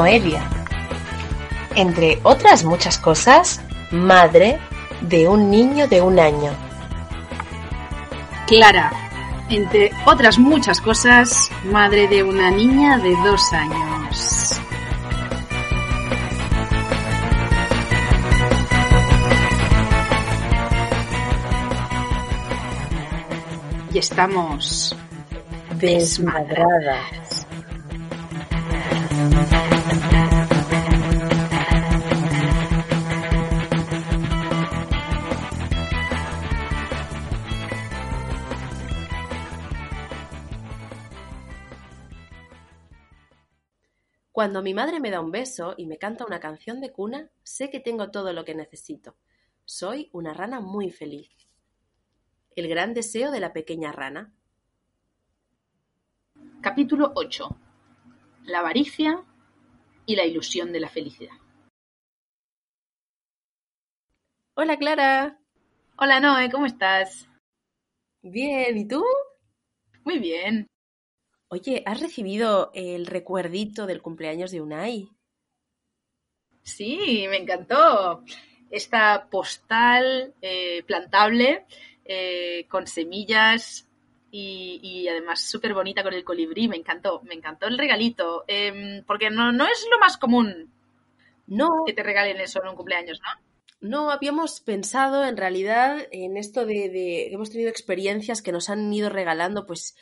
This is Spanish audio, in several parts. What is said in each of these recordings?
Noelia. Entre otras muchas cosas, madre de un niño de un año. Clara. Entre otras muchas cosas, madre de una niña de dos años. Y estamos Desmadradas. Cuando mi madre me da un beso y me canta una canción de cuna, sé que tengo todo lo que necesito. Soy una rana muy feliz. El gran deseo de la pequeña rana. Capítulo 8. La avaricia y la ilusión de la felicidad. Hola Clara. Hola Noé, ¿cómo estás? Bien, ¿y tú? Muy bien. Oye, ¿has recibido el recuerdito del cumpleaños de Unai? Sí, me encantó. Esta postal eh, plantable eh, con semillas y, y además súper bonita con el colibrí. Me encantó, me encantó el regalito. Em, porque no, no es lo más común No, que te regalen eso en un cumpleaños, ¿no? no habíamos pensado en realidad en esto de, de hemos tenido experiencias que nos han ido regalando, pues,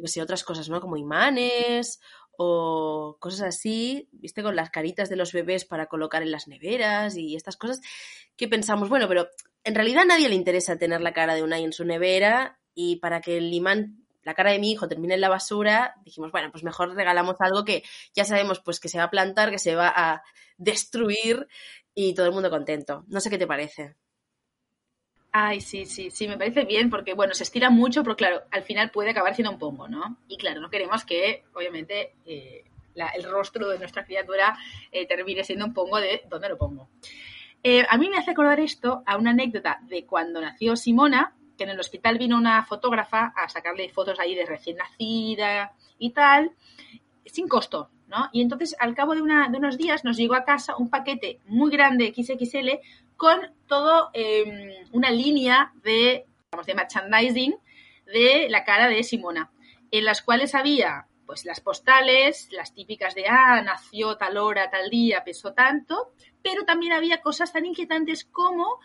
yo que sé, otras cosas, ¿no? Como imanes o cosas así, viste, con las caritas de los bebés para colocar en las neveras y estas cosas que pensamos, bueno, pero en realidad a nadie le interesa tener la cara de Unai en su nevera y para que el imán, la cara de mi hijo termine en la basura, dijimos, bueno, pues mejor regalamos algo que ya sabemos pues que se va a plantar, que se va a destruir y todo el mundo contento. No sé qué te parece. Ay, sí, sí, sí, me parece bien porque, bueno, se estira mucho, pero claro, al final puede acabar siendo un pomo, ¿no? Y claro, no queremos que, obviamente, eh, el rostro de nuestra criatura eh, termine siendo un pongo de ¿dónde lo pongo? Eh, a mí me hace acordar esto a una anécdota de cuando nació Simona, que en el hospital vino una fotógrafa a sacarle fotos ahí de recién nacida y tal, sin costo, ¿no? Y entonces, al cabo de, una- de unos días, nos llegó a casa un paquete muy grande XXL con todo eh, una línea de, de merchandising de la cara de Simona, en las cuales había pues las postales, las típicas de, ah, nació tal hora, tal día, pesó tanto, pero también había cosas tan inquietantes como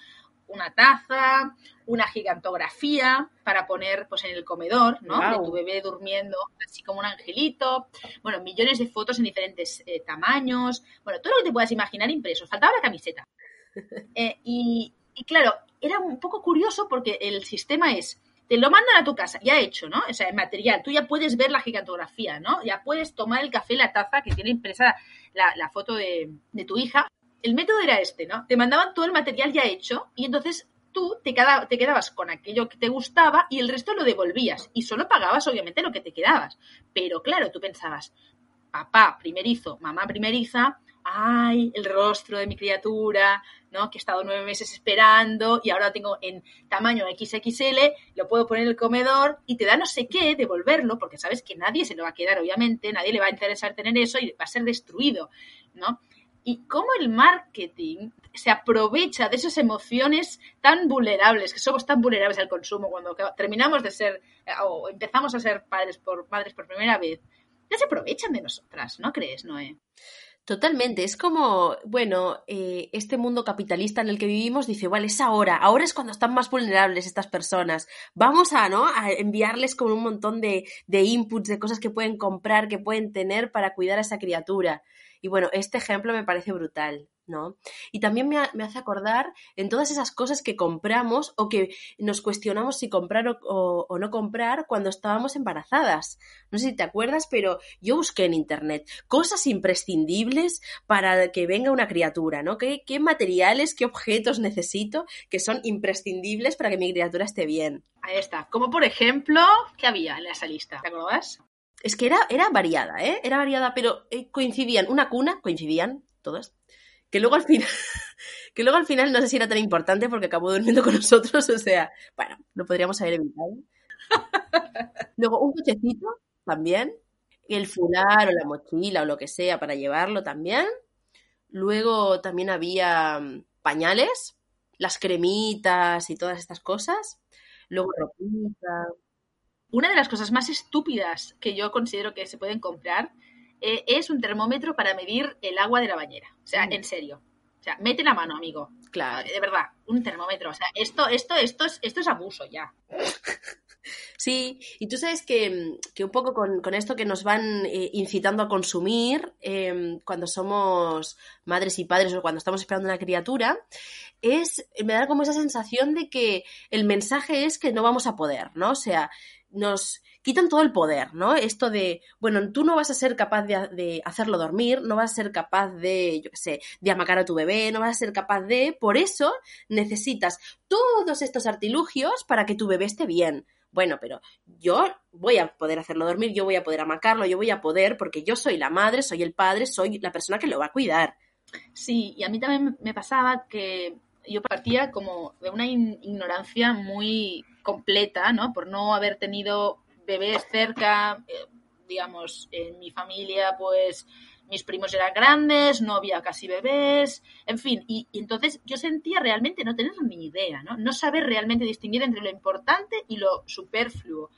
una taza, una gigantografía para poner pues en el comedor, ¿no? De tu bebé durmiendo así como un angelito, bueno, millones de fotos en diferentes eh, tamaños, bueno, todo lo que te puedas imaginar impreso, faltaba la camiseta. Eh, y, claro, era un poco curioso porque el sistema es, te lo mandan a tu casa, ya hecho, ¿no? O sea, el material, tú ya puedes ver la gigantografía, ¿no? Ya puedes tomar el café, la taza que tiene impresa la, foto de, tu hija. El método era este, ¿no? Te mandaban todo el material ya hecho y entonces tú te, te quedabas con aquello que te gustaba y el resto lo devolvías y solo pagabas obviamente lo que te quedabas. Pero claro, tú pensabas, papá primerizo, mamá primeriza, ay, el rostro de mi criatura, ¿no? Que he estado nueve meses esperando y ahora lo tengo en tamaño XXL, lo puedo poner en el comedor y te da no sé qué devolverlo, porque sabes que nadie se lo va a quedar, obviamente, nadie le va a interesar tener eso y va a ser destruido, ¿no? Y cómo el marketing se aprovecha de esas emociones tan vulnerables, que somos tan vulnerables al consumo cuando terminamos de ser eh, o empezamos a ser padres por madres por primera vez ya se aprovechan de nosotras, ¿no crees, Noé? Totalmente, es como, bueno, eh, este mundo capitalista en el que vivimos dice, vale, es ahora, ahora es cuando están más vulnerables estas personas. Vamos a, ¿no? A enviarles como un montón de, de inputs, de cosas que pueden comprar, que pueden tener para cuidar a esa criatura. Y bueno, este ejemplo me parece brutal. ¿No? Y también me, hace acordar en todas esas cosas que compramos o que nos cuestionamos si comprar o, no comprar cuando estábamos embarazadas. No sé si te acuerdas, pero yo busqué en internet cosas imprescindibles para que venga una criatura, ¿no? ¿Qué, qué materiales, qué objetos necesito que son imprescindibles para que mi criatura esté bien? Ahí está. Como por ejemplo, ¿qué había en esa lista? ¿Te acuerdas? Es que era, era variada, ¿eh? Era variada, pero eh, coincidían. Una cuna, coincidían todas que luego al final, que luego al final no sé si era tan importante porque acabó durmiendo con nosotros, o sea, bueno, lo podríamos haber evitado. Luego un cochecito también, el fular o la mochila o lo que sea para llevarlo también. Luego también había mm, pañales, las cremitas y todas estas cosas. Luego ropita. Una de las cosas más estúpidas que yo considero que se pueden comprar eh, es un termómetro para medir el agua de la bañera. O sea, mm. en serio. O sea, mete la mano, amigo. Claro. De verdad, un termómetro. O sea, esto, esto, esto es, esto es abuso ya. Sí, y tú sabes que, un poco con, esto que nos van eh, incitando a consumir em, cuando somos madres y padres o cuando estamos esperando una criatura, es, me da como esa sensación de que el mensaje es que no vamos a poder, ¿no? O sea, nos quitan todo el poder, ¿no? Esto de, bueno, tú no vas a ser capaz de, hacerlo dormir, no vas a ser capaz de, yo qué sé, de amacar a tu bebé, no vas a ser capaz de, por eso necesitas todos estos artilugios para que tu bebé esté bien. Bueno, pero yo voy a poder hacerlo dormir, yo voy a poder amacarlo, yo voy a poder, porque yo soy la madre, soy el padre, soy la persona que lo va a cuidar. Sí, y a mí también me pasaba que yo partía como de una ignorancia muy completa, ¿no? Por no haber tenido bebés cerca, eh, digamos, en mi familia, pues mis primos eran grandes, no había casi bebés, en fin, y, y, entonces yo sentía realmente no tener ni idea, ¿no? No saber realmente distinguir entre lo importante y lo superfluo.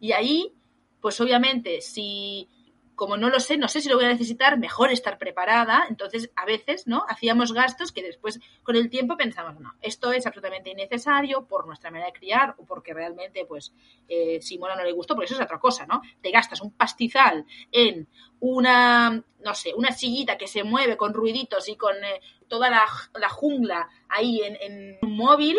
Y ahí, pues obviamente, si como no lo sé, no sé si lo voy a necesitar, mejor estar preparada. Entonces, a veces, ¿no? Hacíamos gastos que después, con el tiempo, pensamos, no, esto es absolutamente innecesario por nuestra manera de criar o porque realmente, pues, eh, Simona no le gustó, porque eso es otra cosa, ¿no? Te gastas un pastizal en una, no sé, una sillita que se mueve con ruiditos y con eh, toda la, jungla ahí en, en un móvil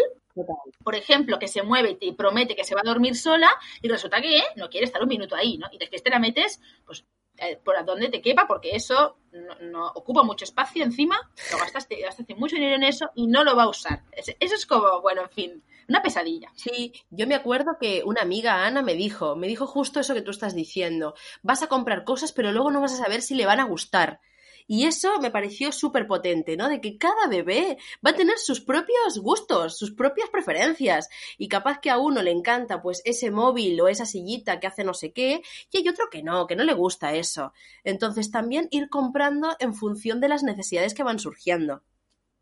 por ejemplo, que se mueve y te promete que se va a dormir sola y resulta que no quiere estar un minuto ahí, ¿no? Y después te la metes, pues eh, por donde te quepa, porque eso no, ocupa mucho espacio encima, lo gastaste, gastaste mucho dinero en eso y no lo va a usar. Eso es como, bueno, en fin, una pesadilla. Sí, yo me acuerdo que una amiga, Ana, me dijo, me dijo justo eso que tú estás diciendo. Vas a comprar cosas, pero luego no vas a saber si le van a gustar. Y eso me pareció súper potente, ¿no? De que cada bebé va a tener sus propios gustos, sus propias preferencias. Y capaz que a uno le encanta pues ese móvil o esa sillita que hace no sé qué, y hay otro que no, que no le gusta eso. Entonces también ir comprando en función de las necesidades que van surgiendo.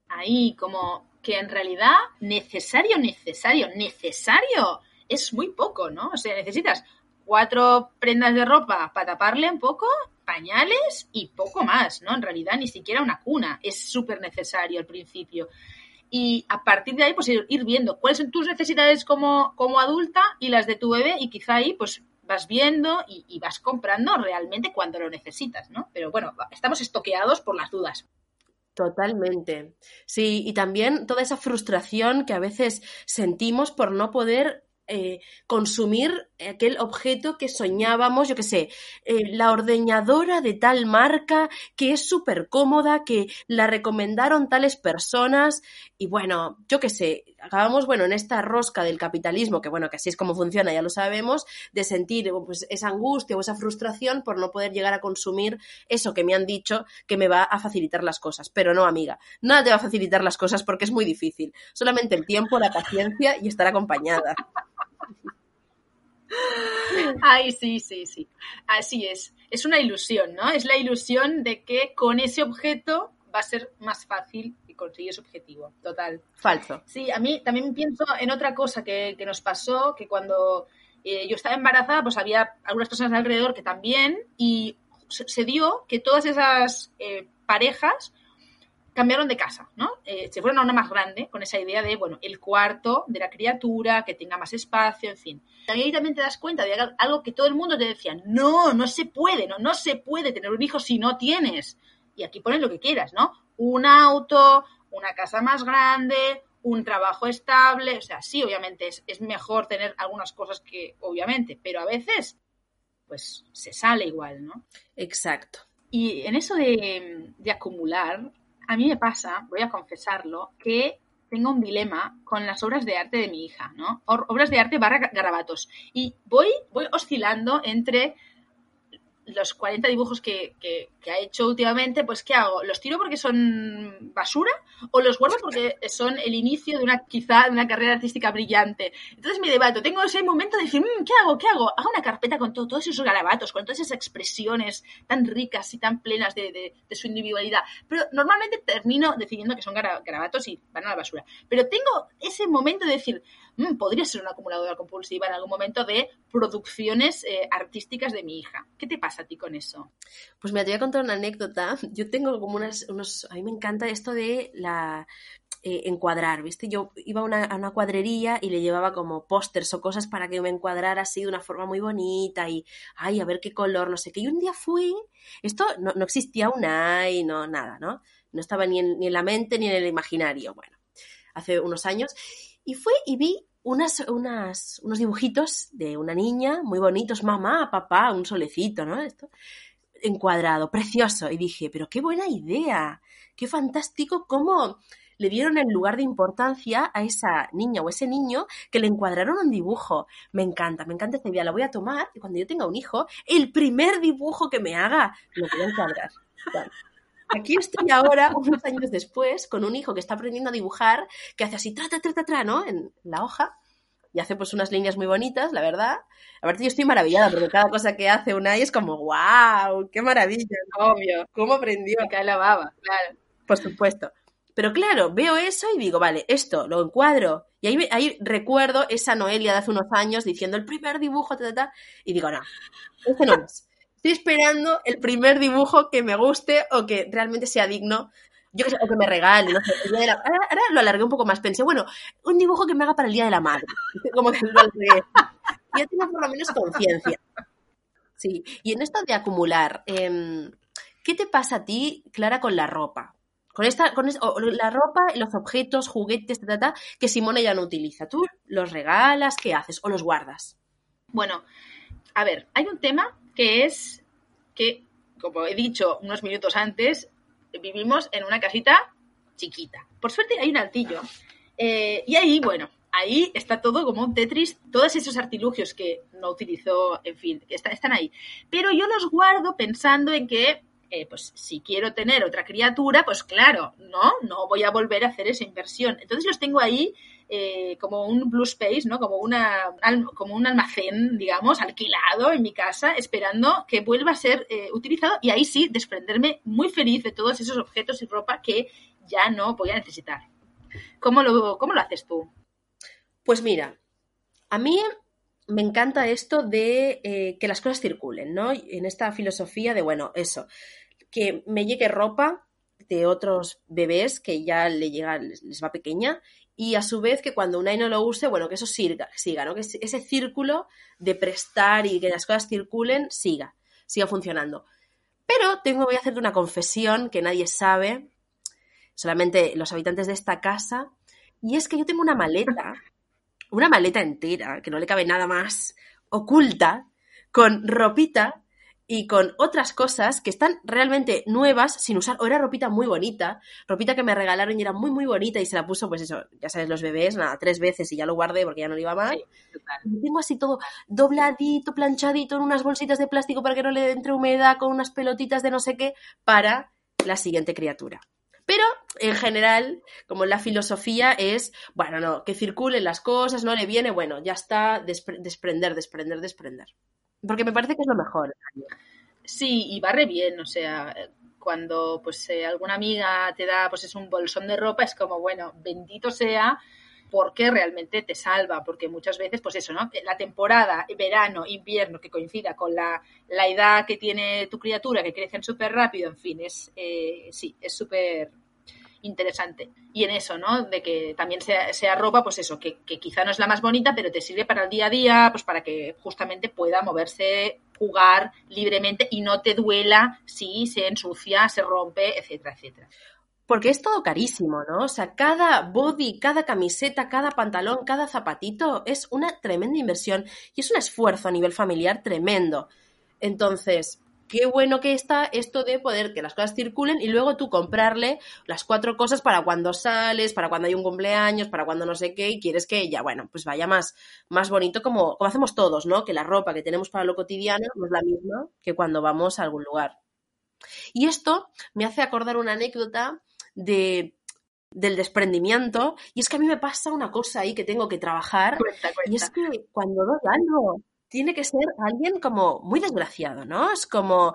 Ahí, como que en realidad necesario, necesario, necesario es muy poco, ¿no? O sea, necesitas cuatro prendas de ropa para taparle un poco, pañales y poco más, ¿no? En realidad ni siquiera una cuna es súper necesario al principio. Y a partir de ahí, pues ir, viendo cuáles son tus necesidades como, como adulta y las de tu bebé y quizá ahí, pues vas viendo y, y vas comprando realmente cuando lo necesitas, ¿no? Pero bueno, estamos estoqueados por las dudas. Totalmente. Sí, y también toda esa frustración que a veces sentimos por no poder eh, consumir aquel objeto que soñábamos, yo que sé, eh, la ordeñadora de tal marca que es súper cómoda, que la recomendaron tales personas y bueno, yo que sé, acabamos, bueno, en esta rosca del capitalismo, que bueno, que así es como funciona, ya lo sabemos, de sentir pues, esa angustia o esa frustración por no poder llegar a consumir eso que me han dicho que me va a facilitar las cosas. Pero no, amiga, nada te va a facilitar las cosas porque es muy difícil. Solamente el tiempo, la paciencia y estar acompañada. Ay, sí, sí, sí. Así es. Es una ilusión, ¿no? Es la ilusión de que con ese objeto va a ser más fácil conseguir ese objetivo. Total. Falso. Sí, a mí también pienso en otra cosa que, nos pasó, que cuando eh, yo estaba embarazada, pues había algunas personas alrededor que también, y se dio que todas esas eh, parejas cambiaron de casa, ¿no? Eh, se fueron a una más grande con esa idea de, bueno, el cuarto de la criatura, que tenga más espacio, en fin. Ahí también te das cuenta de algo que todo el mundo te decía, no, no se puede, no, no se puede tener un hijo si no tienes. Y aquí pones lo que quieras, ¿no? Un auto, una casa más grande, un trabajo estable, o sea, sí, obviamente es, es mejor tener algunas cosas que, obviamente, pero a veces, pues se sale igual, ¿no? Exacto. Y en eso de, de acumular, a mí me pasa, voy a confesarlo, que tengo un dilema con las obras de arte de mi hija, ¿no? Obras de arte barra garabatos. Y voy, voy oscilando entre los 40 dibujos que, que, ha hecho últimamente, pues ¿qué hago? ¿Los tiro porque son basura o los guardo porque son el inicio de una quizá de una carrera artística brillante? Entonces me debato, tengo ese momento de decir, mm, ¿qué hago? ¿Qué hago? Hago una carpeta con todos esos garabatos, con todas esas expresiones tan ricas y tan plenas de, de, su individualidad. Pero normalmente termino decidiendo que son garabatos y van a la basura. Pero tengo ese momento de decir, mm, podría ser una acumuladora compulsiva en algún momento de producciones eh, artísticas de mi hija. ¿Qué te pasa a ti con eso? Pues me te voy a contar una anécdota. Yo tengo como unas, unos... A mí me encanta esto de la... Eh, encuadrar, ¿viste? Yo iba a una, a una, cuadrería y le llevaba como pósters o cosas para que me encuadrara así de una forma muy bonita y, ay, a ver qué color, no sé qué. Y un día fui, esto no, no existía un ay, no, nada, ¿no? No estaba ni en, ni en la mente ni en el imaginario, bueno, hace unos años. Y fui y vi unas, unos dibujitos de una niña muy bonitos, mamá, papá, un solecito, ¿no? Esto, encuadrado, precioso. Y dije, pero qué buena idea, qué fantástico cómo le dieron el lugar de importancia a esa niña o ese niño que le encuadraron un dibujo. Me encanta, me encanta esta idea, la voy a tomar y cuando yo tenga un hijo, el primer dibujo que me haga lo voy a encuadrar. Aquí estoy ahora, unos años después, con un hijo que está aprendiendo a dibujar, que hace así, tra, tra, tra, tra, ¿no? En la hoja. Y hace pues unas líneas muy bonitas, la verdad. Aparte yo estoy maravillada porque cada cosa que hace una es como, wow, qué maravilla. Obvio. ¿Cómo aprendió? Cae la baba, claro. Por supuesto. Pero claro, veo eso y digo, vale, esto lo encuadro. Y ahí, ahí recuerdo esa Noelia de hace unos años diciendo el primer dibujo, ta, ta, ta, y digo, no, este no es. Estoy esperando el primer dibujo que me guste o que realmente sea digno. Yo que sé, o que me regale, ahora, lo alargué un poco más. Pensé, bueno, un dibujo que me haga para el Día de la Madre. Como que lo. Ya tengo por lo menos conciencia. Sí. Y en esto de acumular, em, ¿qué te pasa a ti, Clara, con la ropa? Con esta, con la ropa, los objetos, juguetes, ta, que Simone ya no utiliza. ¿Tú los regalas? ¿Qué haces? ¿O los guardas? Bueno, a ver, hay un tema que es que, como he dicho unos minutos antes, vivimos en una casita chiquita. Por suerte hay un altillo. Eh, y ahí, bueno, ahí está todo como un Tetris, todos esos artilugios que no utilizó, en fin, que están ahí. Pero yo los guardo pensando en que, eh, pues si quiero tener otra criatura, pues claro, no, no voy a volver a hacer esa inversión. Entonces los tengo ahí eh, como un blue space, ¿no? Como, como un almacén, digamos, alquilado en mi casa, esperando que vuelva a ser eh, utilizado y ahí sí desprenderme muy feliz de todos esos objetos y ropa que ya no voy a necesitar. ¿Cómo lo, cómo lo haces tú? Pues mira, a mí me encanta esto de que las cosas circulen, ¿no? En esta filosofía de, bueno, eso, que me llegue ropa de otros bebés que ya le llega, les va pequeña y a su vez que cuando un no lo use, bueno, que eso siga, siga, ¿no? Que ese círculo de prestar y que las cosas circulen siga, siga funcionando. Pero tengo, voy a hacerte una confesión que nadie sabe, solamente los habitantes de esta casa, y es que yo tengo una maleta, una maleta entera, que no le cabe nada más, oculta, con ropita y con otras cosas que están realmente nuevas sin usar. O era ropita muy bonita, ropita que me regalaron y era muy, muy bonita y se la puso, pues eso, ya sabes, los bebés, nada, tres veces y ya lo guardé porque ya no le iba mal. y tengo así todo dobladito, planchadito en unas bolsitas de plástico para que no le entre humedad, con unas pelotitas de no sé qué, para la siguiente criatura. Pero en general, como la filosofía es, bueno, no, que circulen las cosas, no le viene, bueno, ya está, desprender, desprender, desprender. Porque me parece que es lo mejor. Sí, y barre bien, o sea, cuando pues eh, alguna amiga te da pues es un bolsón de ropa, es como, bueno, bendito sea porque realmente te salva, porque muchas veces, pues eso, ¿no? La temporada, verano, invierno, que coincida con la, la edad que tiene tu criatura, que crecen súper rápido, en fin, es, eh, sí, es súper interesante. Y en eso, ¿no? De que también sea, sea ropa, pues eso, que, que, quizá no es la más bonita, pero te sirve para el día a día, pues para que justamente pueda moverse, jugar libremente y no te duela si se ensucia, se rompe, etcétera, etcétera. Porque es todo carísimo, ¿no? O sea, cada body, cada camiseta, cada pantalón, cada zapatito es una tremenda inversión y es un esfuerzo a nivel familiar tremendo. Entonces, qué bueno que está esto de poder que las cosas circulen y luego tú comprarle las cuatro cosas para cuando sales, para cuando hay un cumpleaños, para cuando no sé qué, y quieres que ella, bueno, pues vaya más, más bonito como, como hacemos todos, ¿no? Que la ropa que tenemos para lo cotidiano no es la misma que cuando vamos a algún lugar. Y esto me hace acordar una anécdota de del desprendimiento y es que a mí me pasa una cosa ahí que tengo que trabajar y es que cuando doy algo tiene que ser alguien como muy desgraciado, ¿no? Es como,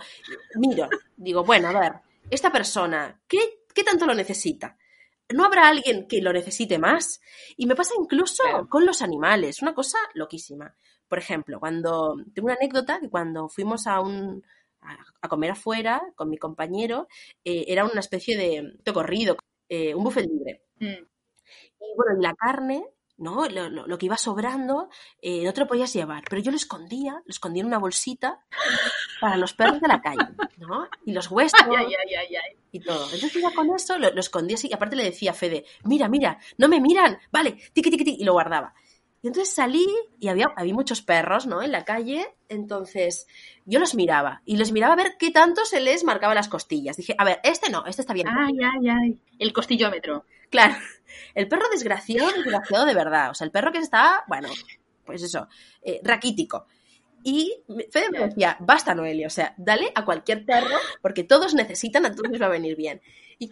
miro, digo, bueno, a ver, esta persona, ¿qué, qué tanto lo necesita? ¿No habrá alguien que lo necesite más? Y me pasa incluso con los animales, una cosa loquísima. Por ejemplo, cuando, tengo una anécdota que cuando fuimos a un, a, comer afuera con mi compañero, eh, era una especie de, corrido, eh, un buffet libre. Mm. Y bueno, la carne, ¿no? Lo, lo, que iba sobrando, eh, no te lo podías llevar, pero yo lo escondía, lo escondía en una bolsita para los perros de la calle, ¿no? Y los huesos y todo. Entonces ya con eso lo, lo, escondía así, y aparte le decía a Fede, mira, mira, no me miran, vale, tiqui, tiqui, tiqui, y lo guardaba. Y entonces salí y había, había muchos perros, ¿no? En la calle. Entonces yo los miraba y los miraba a ver qué tanto se les marcaba las costillas. Dije, a ver, este no, este está bien. Ay, ay, ay. El costillómetro. Claro. El perro desgraciado, desgraciado de verdad. O sea, el perro que está, bueno, pues eso, eh, raquítico. Y Fede me decía, basta, Noelia, o sea, dale a cualquier perro porque todos necesitan, a todos les va a venir bien. Y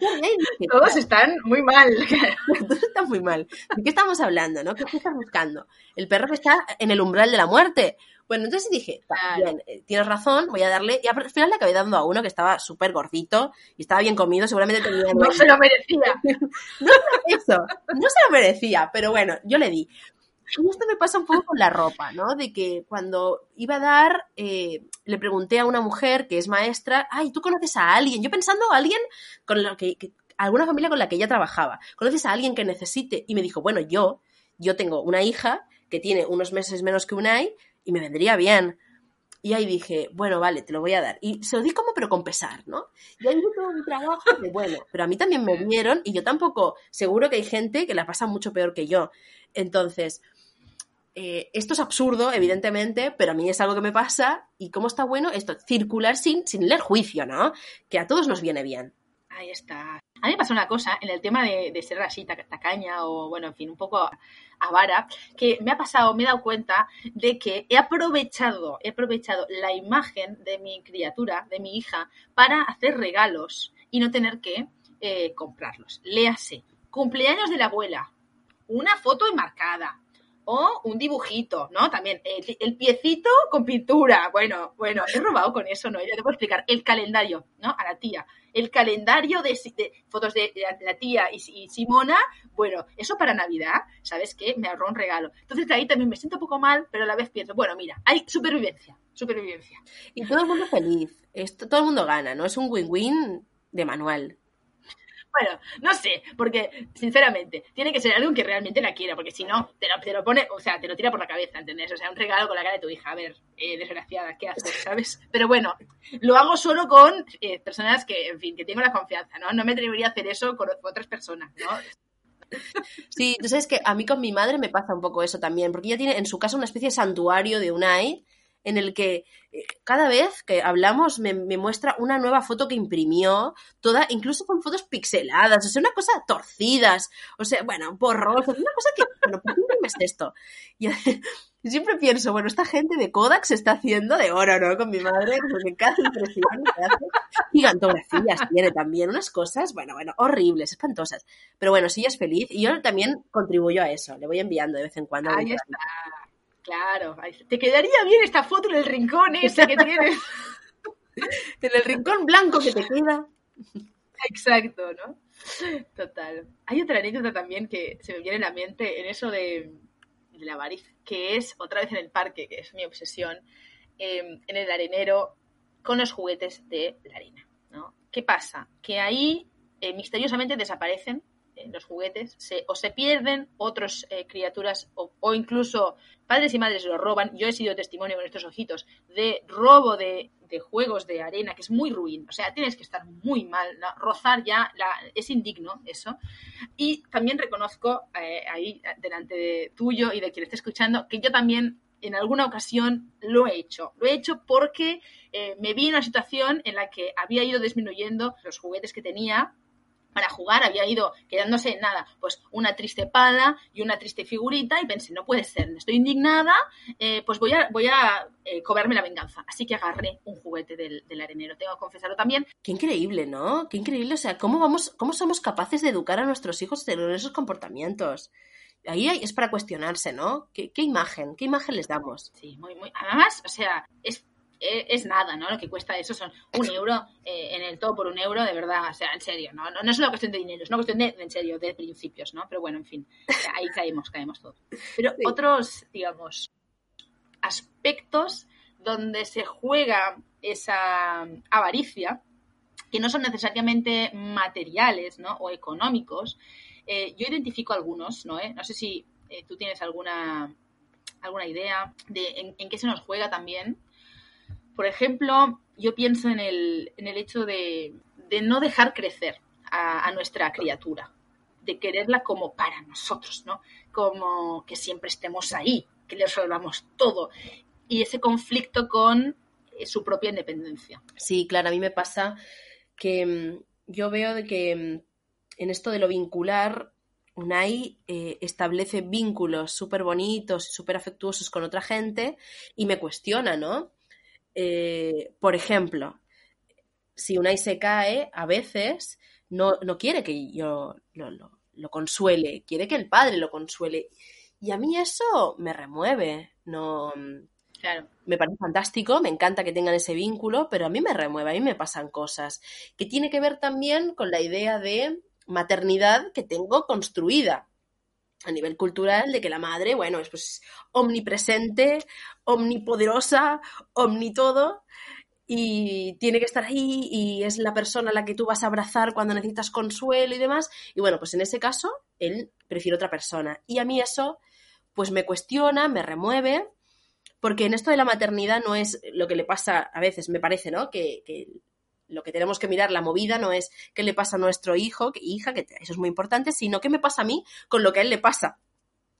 Todos están muy mal. Todos están muy mal. ¿De qué estamos hablando? ¿no? ¿Qué estás buscando? El perro que está en el umbral de la muerte. Bueno, entonces dije, bien, eh, tienes razón, voy a darle. Y al final le acabé dando a uno que estaba súper gordito y estaba bien comido, seguramente tenía. No se lo merecía. no eso, no se lo merecía, pero bueno, yo le di. Y esto me pasa un poco con la ropa, ¿no? De que cuando iba a dar, eh, le pregunté a una mujer que es maestra, ay, ¿tú conoces a alguien? Yo pensando a alguien con lo que, alguna familia con la que ella trabajaba. ¿Conoces a alguien que necesite? Y me dijo, bueno, yo, yo tengo una hija que tiene unos meses menos que Unai y me vendría bien. Y ahí dije, bueno, vale, te lo voy a dar. Y se lo di como, pero con pesar, ¿no? Y ahí todo un trabajo de, bueno, pero a mí también me vieron y yo tampoco, seguro que hay gente que la pasa mucho peor que yo. Entonces, eh, esto es absurdo, evidentemente, pero a mí es algo que me pasa y cómo está bueno esto, circular sin, sin leer juicio, ¿no? Que a todos nos viene bien. Ahí está. A mí me pasa una cosa en el tema de, ser así, tacaña o, bueno, en fin, un poco avara, que me ha pasado, me he dado cuenta de que he aprovechado, he aprovechado la imagen de mi criatura, de mi hija, para hacer regalos y no tener que eh, comprarlos. Léase, cumpleaños de la abuela, una foto enmarcada, o un dibujito, ¿no? También el, piecito con pintura. Bueno, bueno, he robado con eso, ¿no? Ya te puedo explicar. El calendario, ¿no? A la tía. El calendario de, fotos de, la tía y, Simona. Bueno, eso para Navidad, ¿sabes qué? Me ahorró un regalo. Entonces de ahí también me siento un poco mal, pero a la vez pienso, bueno, mira, hay supervivencia, supervivencia. Y todo el mundo feliz. Esto, todo el mundo gana, ¿no? Es un win-win de manual. Bueno, no sé, porque sinceramente, tiene que ser alguien que realmente la quiera, porque si no, te lo, te lo, pone, o sea, te lo tira por la cabeza, ¿entendés? O sea, un regalo con la cara de tu hija, a ver, eh, desgraciada, ¿qué haces? ¿Sabes? Pero bueno, lo hago solo con eh, personas que, en fin, que tengo la confianza, ¿no? No me atrevería a hacer eso con otras personas, ¿no? Sí, tú sabes que a mí con mi madre me pasa un poco eso también, porque ella tiene en su casa una especie de santuario de Unai en el que eh, cada vez que hablamos me, muestra una nueva foto que imprimió, toda, incluso con fotos pixeladas, o sea, una cosa torcidas, o sea, bueno, borrosas, una cosa que, bueno, ¿por qué imprimes esto? Y, siempre pienso, bueno, esta gente de Kodak se está haciendo de oro, ¿no? Con mi madre, porque cada impresión que hace, gigantografías tiene también, unas cosas, bueno, bueno, horribles, espantosas. Pero bueno, si ella es feliz, y yo también contribuyo a eso, le voy enviando de vez en cuando. Ahí está. Claro, te quedaría bien esta foto en el rincón ese que tienes. en el rincón blanco que te queda. Exacto, ¿no? Total. Hay otra anécdota también que se me viene en la mente en eso de, de la avaricia, que es otra vez en el parque, que es mi obsesión, em, en el arenero con los juguetes de la arena. ¿no? ¿Qué pasa? Que ahí eh, misteriosamente desaparecen los juguetes, o se pierden otras eh, criaturas, o, incluso padres y madres los roban. Yo he sido testimonio con estos ojitos de robo de, de juegos de arena, que es muy ruin. O sea, tienes que estar muy mal, rozar ya, la, es indigno eso. Y también reconozco eh, ahí delante de tuyo y de quien esté escuchando que yo también en alguna ocasión lo he hecho. Lo he hecho porque eh, me vi en una situación en la que había ido disminuyendo los juguetes que tenía para jugar, había ido quedándose en nada, pues una triste pala y una triste figurita y pensé, no puede ser, estoy indignada, eh, pues voy a, voy a eh, cobrarme la venganza. Así que agarré un juguete del, del, arenero, tengo que confesarlo también. Qué increíble, ¿no? Qué increíble, o sea, ¿cómo, vamos, cómo somos capaces de educar a nuestros hijos en esos comportamientos? Ahí es para cuestionarse, ¿no? ¿Qué, qué imagen? ¿Qué imagen les damos? Sí, muy, muy. Además, o sea, es es nada, ¿no? Lo que cuesta eso son un euro eh, en el todo por un euro, de verdad, o sea, en serio, ¿no? No, no es una cuestión de dinero, es una cuestión de, en serio, de principios, ¿no? Pero bueno, en fin, ahí caemos, caemos todos. Pero sí. otros, digamos, aspectos donde se juega esa avaricia, que no son necesariamente materiales, ¿no? O económicos, eh, yo identifico algunos, ¿no? ¿Eh? No sé si tú tienes alguna, alguna idea de en, en qué se nos juega también por ejemplo, yo pienso en el, en el hecho de, de, no dejar crecer a, a, nuestra criatura, de quererla como para nosotros, ¿no? Como que siempre estemos ahí, que le resolvamos todo. Y ese conflicto con eh, su propia independencia. Sí, claro, a mí me pasa que mm, yo veo de que mm, en esto de lo vincular, Unai eh, establece vínculos súper bonitos y súper afectuosos con otra gente y me cuestiona, ¿no? Eh, por ejemplo, si Unai se cae, a veces no, no quiere que yo lo, lo, lo, consuele, quiere que el padre lo consuele. Y a mí eso me remueve, no... Claro. Me parece fantástico, me encanta que tengan ese vínculo, pero a mí me remueve, a mí me pasan cosas que tiene que ver también con la idea de maternidad que tengo construida a nivel cultural de que la madre, bueno, es pues omnipresente, omnipoderosa, omnitodo y tiene que estar ahí y es la persona a la que tú vas a abrazar cuando necesitas consuelo y demás. Y bueno, pues en ese caso, él prefiere otra persona. Y a mí eso, pues me cuestiona, me remueve, porque en esto de la maternidad no es lo que le pasa a veces, me parece, ¿no? Que, que lo que tenemos que mirar, la movida, no es qué le pasa a nuestro hijo, que, hija, que eso es muy importante, sino qué me pasa a mí con lo que a él le pasa,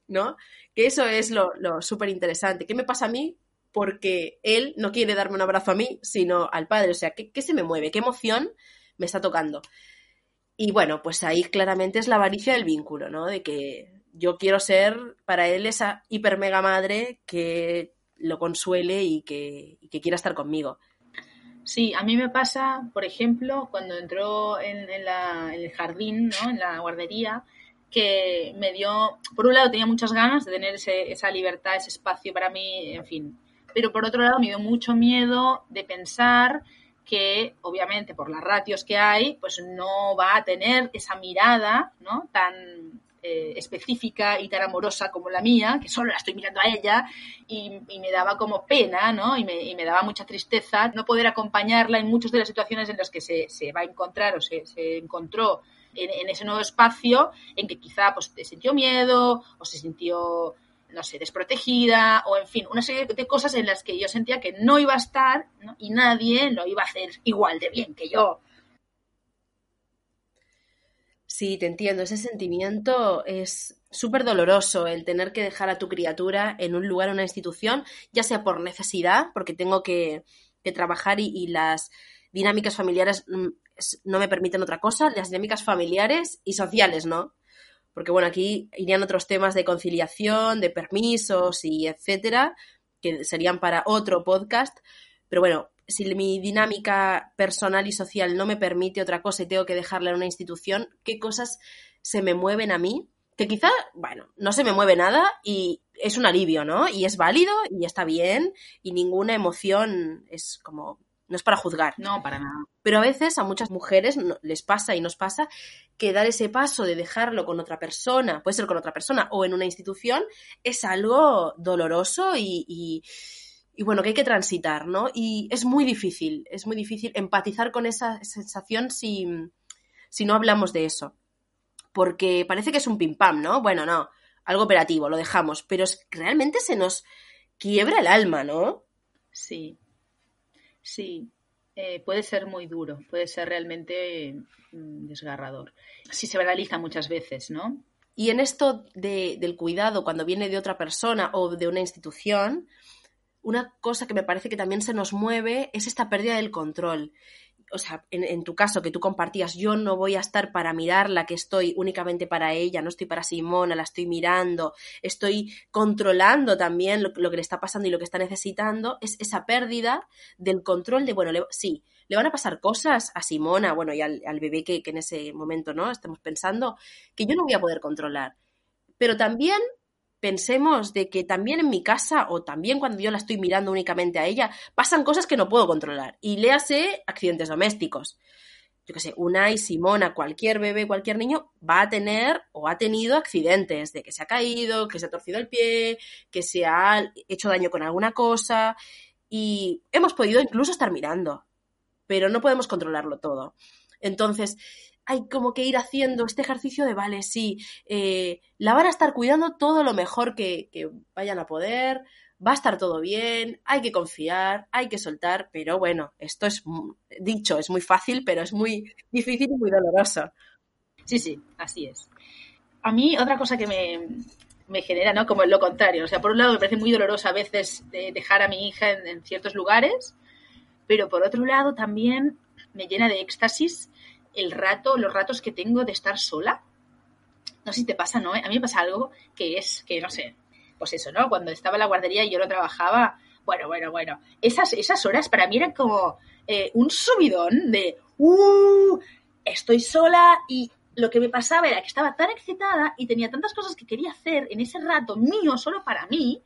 ¿no? Que eso es lo, lo súper interesante. ¿Qué me pasa a mí? Porque él no quiere darme un abrazo a mí, sino al padre. O sea, ¿qué, qué se me mueve? ¿Qué emoción me está tocando? Y bueno, pues ahí claramente es la avaricia del vínculo, ¿no? De que yo quiero ser para él esa hiper mega madre que lo consuele y que, y que quiera estar conmigo. Sí, a mí me pasa, por ejemplo, cuando entró en, la, el jardín, ¿no? en la guardería, que me dio, por un lado tenía muchas ganas de tener ese, esa libertad, ese espacio para mí, en fin, pero por otro lado me dio mucho miedo de pensar que obviamente por las ratios que hay, pues no va a tener esa mirada, ¿no? Tan eh, específica y tan amorosa como la mía, que solo la estoy mirando a ella, y, me daba como pena, ¿no? Y me, y me, daba mucha tristeza no poder acompañarla en muchas de las situaciones en las que se, se va a encontrar o se, se encontró en, en, ese nuevo espacio, en que quizá pues te sintió miedo o se sintió no sé, desprotegida, o en fin, una serie de cosas en las que yo sentía que no iba a estar y nadie lo iba a hacer igual de bien que yo. Sí, te entiendo. Ese sentimiento es súper doloroso, el tener que dejar a tu criatura en un lugar, una institución, ya sea por necesidad, porque tengo que, trabajar y, y, las dinámicas familiares no me permiten otra cosa, las dinámicas familiares y sociales, ¿no? Porque bueno, aquí irían otros temas de conciliación, de permisos y etcétera, que serían para otro podcast. Pero bueno, si mi dinámica personal y social no me permite otra cosa y tengo que dejarla en una institución, qué cosas se me mueven a mí, que quizá, bueno, no se me mueve nada y es un alivio, ¿no? Y es válido y está bien y ninguna emoción es como no es para juzgar. No, para nada. Pero a veces a muchas mujeres les pasa y nos pasa que dar ese paso de dejarlo con otra persona, puede ser con otra persona o en una institución, es algo doloroso y, y, bueno, que hay que transitar, ¿no? Y es muy difícil, es muy difícil empatizar con esa sensación si, si no hablamos de eso. Porque parece que es un pim pam, ¿no? Bueno, no, algo operativo, lo dejamos, pero realmente se nos quiebra el alma, ¿no? Sí, sí, eh, puede ser muy duro, puede ser realmente mm, desgarrador. Sí se banaliza muchas veces, ¿no? Y en esto del cuidado, cuando viene de otra persona o de una institución, una cosa que me parece que también se nos mueve es esta pérdida del control o sea, en, tu caso que tú compartías, yo no voy a estar para mirarla, que estoy únicamente para ella, no estoy para Simona, la estoy mirando, estoy controlando también lo, que le está pasando y lo que está necesitando, es esa pérdida del control de, bueno, sí, le van a pasar cosas a Simona, bueno, y al, bebé que en ese momento, ¿no? Estamos pensando que yo no voy a poder controlar. Pero también pensemos de que también en mi casa o también cuando yo la estoy mirando únicamente a ella, pasan cosas que no puedo controlar. Y léase accidentes domésticos. Yo qué sé, una y Simona, cualquier bebé, cualquier niño va a tener o ha tenido accidentes de que se ha caído, que se ha torcido el pie, que se ha hecho daño con alguna cosa y hemos podido incluso estar mirando, pero no podemos controlarlo todo. Entonces, hay como que ir haciendo este ejercicio de, vale, sí, eh, la van a estar cuidando todo lo mejor que, vayan a poder, va a estar todo bien, hay que confiar, hay que soltar, pero bueno, esto es dicho, es muy fácil, pero es muy difícil y muy doloroso. Sí, sí, así es. A mí otra cosa que me, genera, ¿no? Como lo contrario, o sea, por un lado me parece muy doloroso a veces dejar a mi hija en ciertos lugares, pero por otro lado también me llena de éxtasis el rato, los ratos que tengo de estar sola. No sé si te pasa, ¿no? A mí me pasa algo que es, que no sé, pues eso, ¿no? Cuando estaba en la guardería y yo lo trabajaba, bueno, bueno, bueno, esas, esas horas para mí eran como eh, un subidón de, ¡uh! Estoy sola y lo que me pasaba era que estaba tan excitada y tenía tantas cosas que quería hacer en ese rato mío, solo para mí,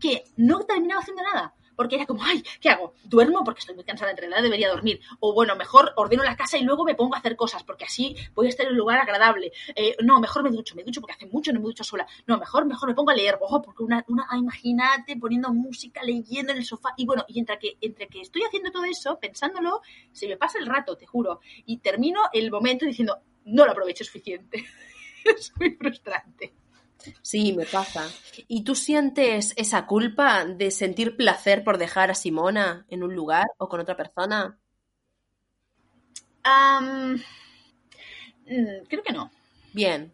que no terminaba haciendo nada porque era como, ay, ¿qué hago? ¿Duermo? Porque estoy muy cansada, en realidad debería dormir. O bueno, mejor ordeno la casa y luego me pongo a hacer cosas, porque así voy a estar en un lugar agradable. Eh, no, mejor me ducho, me ducho porque hace mucho no me ducho sola. No, mejor, mejor me pongo a leer, ojo, porque una, una imagínate poniendo música, leyendo en el sofá. Y bueno, y entre que, entre que estoy haciendo todo eso, pensándolo, se me pasa el rato, te juro. Y termino el momento diciendo, no lo aprovecho suficiente. es muy frustrante. Sí, me pasa. ¿Y tú sientes esa culpa de sentir placer por dejar a Simona en un lugar o con otra persona? Mm, creo que no. Bien.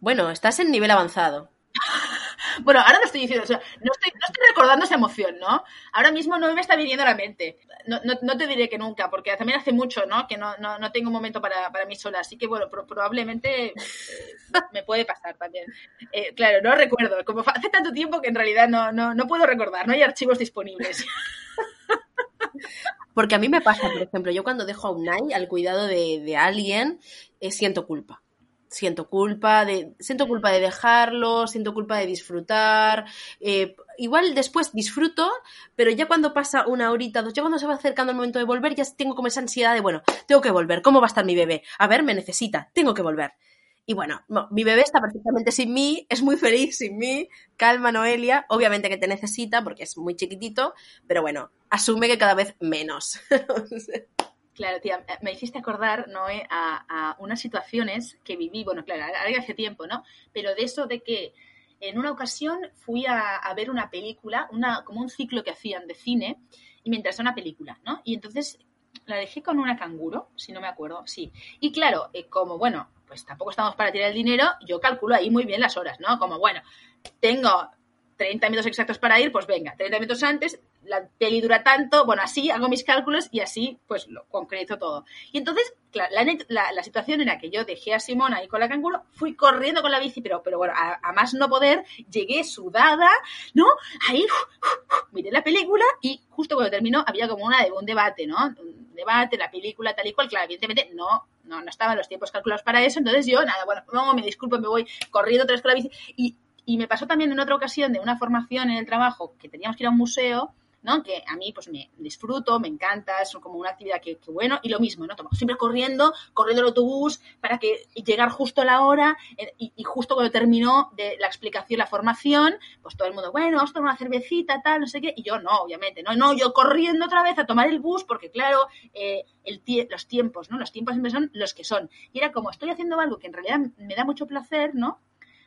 Bueno, estás en nivel avanzado. Bueno, ahora no estoy diciendo, o sea, no estoy, no estoy recordando esa emoción, ¿no? Ahora mismo no me está viniendo a la mente. No, no, no te diré que nunca, porque también hace mucho, ¿no? Que no, no, no tengo un momento para, para mí sola. Así que, bueno, probablemente eh, me puede pasar también. Eh, claro, no recuerdo. Como hace tanto tiempo que en realidad no, no, no puedo recordar, no hay archivos disponibles. Porque a mí me pasa, por ejemplo, yo cuando dejo a Unai al cuidado de, de alguien, eh, siento culpa siento culpa de siento culpa de dejarlo siento culpa de disfrutar eh, igual después disfruto pero ya cuando pasa una horita dos ya cuando se va acercando el momento de volver ya tengo como esa ansiedad de bueno tengo que volver cómo va a estar mi bebé a ver me necesita tengo que volver. Y bueno, mi bebé está perfectamente sin mí, es muy feliz sin mí, calma Noelia, obviamente que te necesita porque es muy chiquitito, pero bueno, asume que cada vez menos. Claro, tía, me hiciste acordar, Noé, a, unas situaciones que viví, bueno, claro, hace tiempo, ¿no? Pero de eso de que en una ocasión fui a, ver una película, una, como un ciclo que hacían de cine, y me interesó una película, ¿no? Y entonces la dejé con una canguro, si no me acuerdo, sí. Y claro, eh, como, bueno, pues tampoco estamos para tirar el dinero, yo calculo ahí muy bien las horas, ¿no? Como, bueno, tengo 30 minutos exactos para ir, pues venga, 30 minutos antes, la peli dura tanto, bueno, así hago mis cálculos y así pues lo concreto todo. Y entonces, la, la, situación era que yo dejé a Simón ahí con la canguro, fui corriendo con la bici, pero, pero bueno, a, más no poder, llegué sudada, ¿no? Ahí miré la película y justo cuando terminó había como una, un debate, ¿no? Un debate, la película tal y cual, claro, evidentemente no, no, no estaban los tiempos calculados para eso, entonces yo, nada, bueno, no, me disculpo, me voy corriendo otra vez con la bici y y me pasó también en otra ocasión de una formación en el trabajo que teníamos que ir a un museo ¿no? Que a mí pues me disfruto, me encanta, es como una actividad que, bueno, y lo mismo, ¿no? siempre corriendo, corriendo el autobús para que llegar justo a la hora eh, y, justo cuando terminó de la explicación, la formación, pues todo el mundo, bueno, vamos a tomar una cervecita, tal, no sé qué, y yo no, obviamente, no, no, yo corriendo otra vez a tomar el bus porque claro, eh, los tiempos, ¿no? Los tiempos siempre son los que son. Y era como, estoy haciendo algo que en realidad me da mucho placer, ¿no?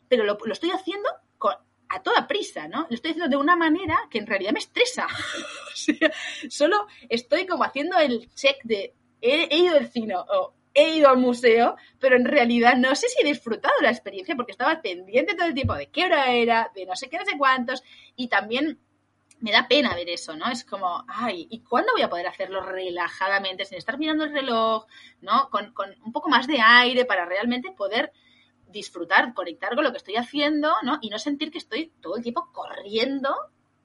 Pero lo estoy haciendo con, a toda prisa, ¿no? Lo estoy haciendo de una manera que en realidad me estresa. o sea, solo estoy como haciendo el check de he, ido al cine o he ido al museo, pero en realidad no sé si he disfrutado la experiencia porque estaba pendiente todo el tiempo de qué hora era, de no sé qué, no sé cuántos, y también me da pena ver eso, ¿no? Es como, ay, ¿y cuándo voy a poder hacerlo relajadamente, sin estar mirando el reloj, ¿no? Con, con un poco más de aire para realmente poder disfrutar, conectar con lo que estoy haciendo, ¿no? Y no sentir que estoy todo el tiempo corriendo.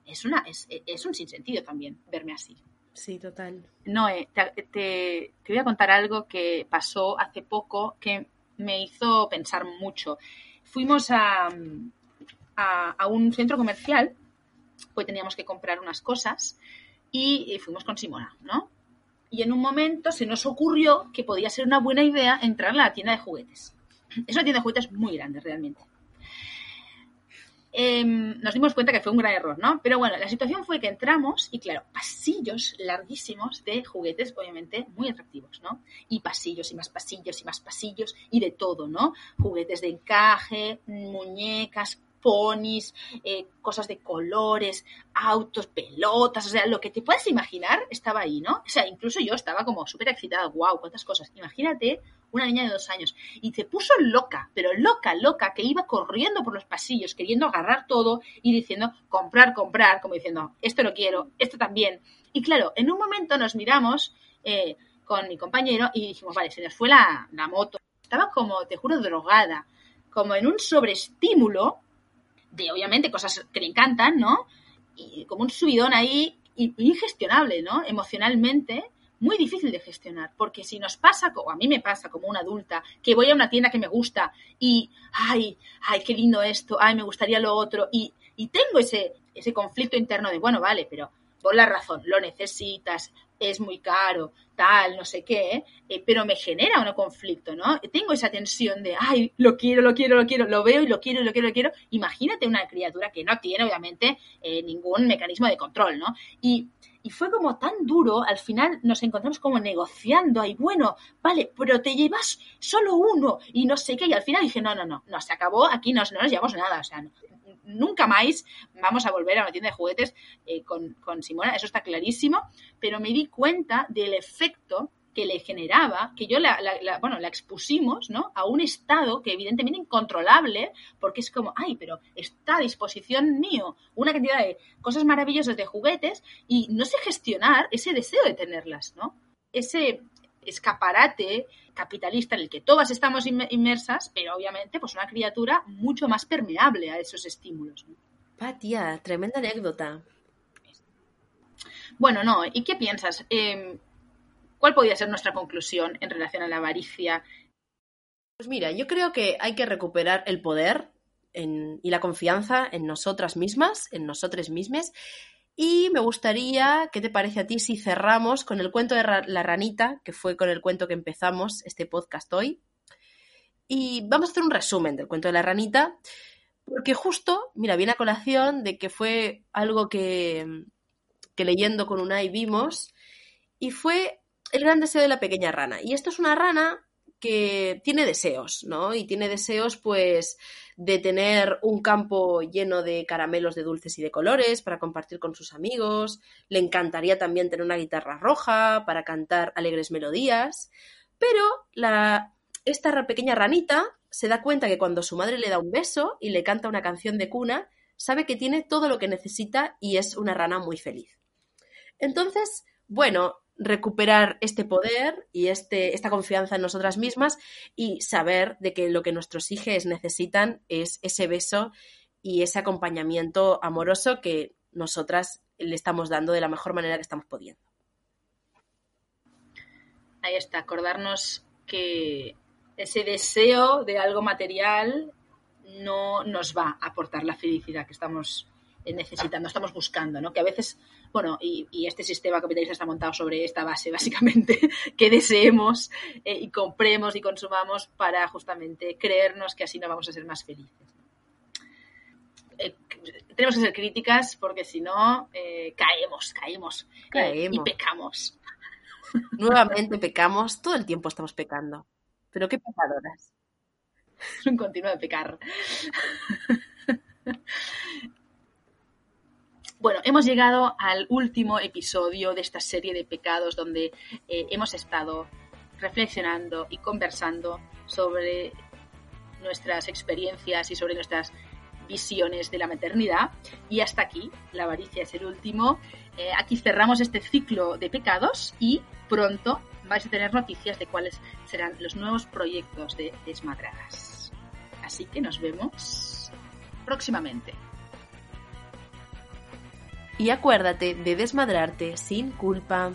Es, una, es, es un sinsentido también verme así. Sí, total. No, te, te, voy a contar algo que pasó hace poco que me hizo pensar mucho. Fuimos a, a, a un centro comercial, pues teníamos que comprar unas cosas y, fuimos con Simona, ¿no? Y en un momento se nos ocurrió que podía ser una buena idea entrar a la tienda de juguetes. Es una tienda de juguetes muy grande, realmente. Em, nos dimos cuenta que fue un gran error, ¿no? Pero bueno, la situación fue que entramos y, claro, pasillos larguísimos de juguetes, obviamente, muy atractivos, ¿no? Y pasillos y más pasillos y más pasillos y de todo, ¿no? Juguetes de encaje, muñecas, ponis, eh, cosas de colores, autos, pelotas, o sea, lo que te puedas imaginar estaba ahí, ¿no? O sea, incluso yo estaba como súper excitada, wow, cuántas cosas. Imagínate una niña de dos años y se puso loca, pero loca, loca, que iba corriendo por los pasillos queriendo agarrar todo y diciendo comprar, comprar, como diciendo esto lo quiero, esto también. Y claro, en un momento nos miramos eh, con mi compañero y dijimos, vale, se nos fue la, la moto. Estaba como, te juro, drogada, como en un sobreestímulo de obviamente cosas que le encantan, ¿no? Y como un subidón ahí ingestionable, ¿no? Emocionalmente, muy difícil de gestionar, porque si nos pasa, o a mí me pasa como una adulta, que voy a una tienda que me gusta y, ay, ay, qué lindo esto, ay, me gustaría lo otro, y, y tengo ese, ese conflicto interno de, bueno, vale, pero por la razón, lo necesitas, es muy caro, tal, no sé qué, eh, pero me genera un conflicto, ¿no? Tengo esa tensión de, ay, lo quiero, lo quiero, lo quiero, lo veo y lo quiero, lo quiero, lo quiero. Imagínate una criatura que no tiene, obviamente, eh, ningún mecanismo de control, ¿no? Y, y fue como tan duro, al final nos encontramos como negociando ahí, bueno, vale, pero te llevas solo uno y no sé qué, y al final dije, no, no, no, no, se acabó, aquí no, no nos llevamos nada, o sea, no, nunca más vamos a volver a una tienda de juguetes eh, con, Simona, eso está clarísimo, pero me di cuenta del efecto que le generaba, que yo la, bueno, la expusimos, ¿no? A un estado que evidentemente incontrolable, porque es como, ay, pero está a disposición mío una cantidad de cosas maravillosas de juguetes y no sé gestionar ese deseo de tenerlas, ¿no? Ese escaparate capitalista en el que todas estamos inmersas, pero obviamente pues una criatura mucho más permeable a esos estímulos. Patia, tremenda anécdota. Bueno, no, ¿y qué piensas? Em, ¿Cuál podría ser nuestra conclusión en relación a la avaricia? Pues mira, yo creo que hay que recuperar el poder y la confianza en nosotras mismas, en nosotros mismos, y me gustaría, ¿qué te parece a ti si cerramos con el cuento de la ranita, que fue con el cuento que empezamos este podcast hoy? Y vamos a hacer un resumen del cuento de la ranita, porque justo, mira, viene a colación de que fue algo que, que leyendo con Unai vimos, y fue el gran deseo de la pequeña rana. Y esto es una rana que tiene deseos, ¿no? Y tiene deseos, pues, de tener un campo lleno de caramelos de dulces y de colores para compartir con sus amigos. Le encantaría también tener una guitarra roja para cantar alegres melodías. Pero la, esta pequeña ranita se da cuenta que cuando su madre le da un beso y le canta una canción de cuna, sabe que tiene todo lo que necesita y es una rana muy feliz. Entonces, bueno, recuperar este poder y este, esta confianza en nosotras mismas y saber de que lo que nuestros hijos necesitan es ese beso y ese acompañamiento amoroso que nosotras le estamos dando de la mejor manera que estamos pudiendo. Ahí está, acordarnos que ese deseo de algo material no nos va a aportar la felicidad que estamos necesitando, estamos buscando, ¿no? Que a veces, bueno, y, este sistema capitalista está montado sobre esta base, básicamente, que deseemos eh, y compremos y consumamos para justamente creernos que así no vamos a ser más felices. Eh, tenemos que ser críticas porque si no, eh, caemos, caemos, caemos. y pecamos. Nuevamente pecamos, todo el tiempo estamos pecando. Pero qué pecadoras. Es un continuo de pecar. Bueno, hemos llegado al último episodio de esta serie de pecados donde eh, hemos estado reflexionando y conversando sobre nuestras experiencias y sobre nuestras visiones de la maternidad. Y hasta aquí, la avaricia es el último. Eh, aquí cerramos este ciclo de pecados y pronto vais a tener noticias de cuáles serán los nuevos proyectos de Desmadradas. Así que nos vemos próximamente. Y acuérdate de desmadrarte sin culpa.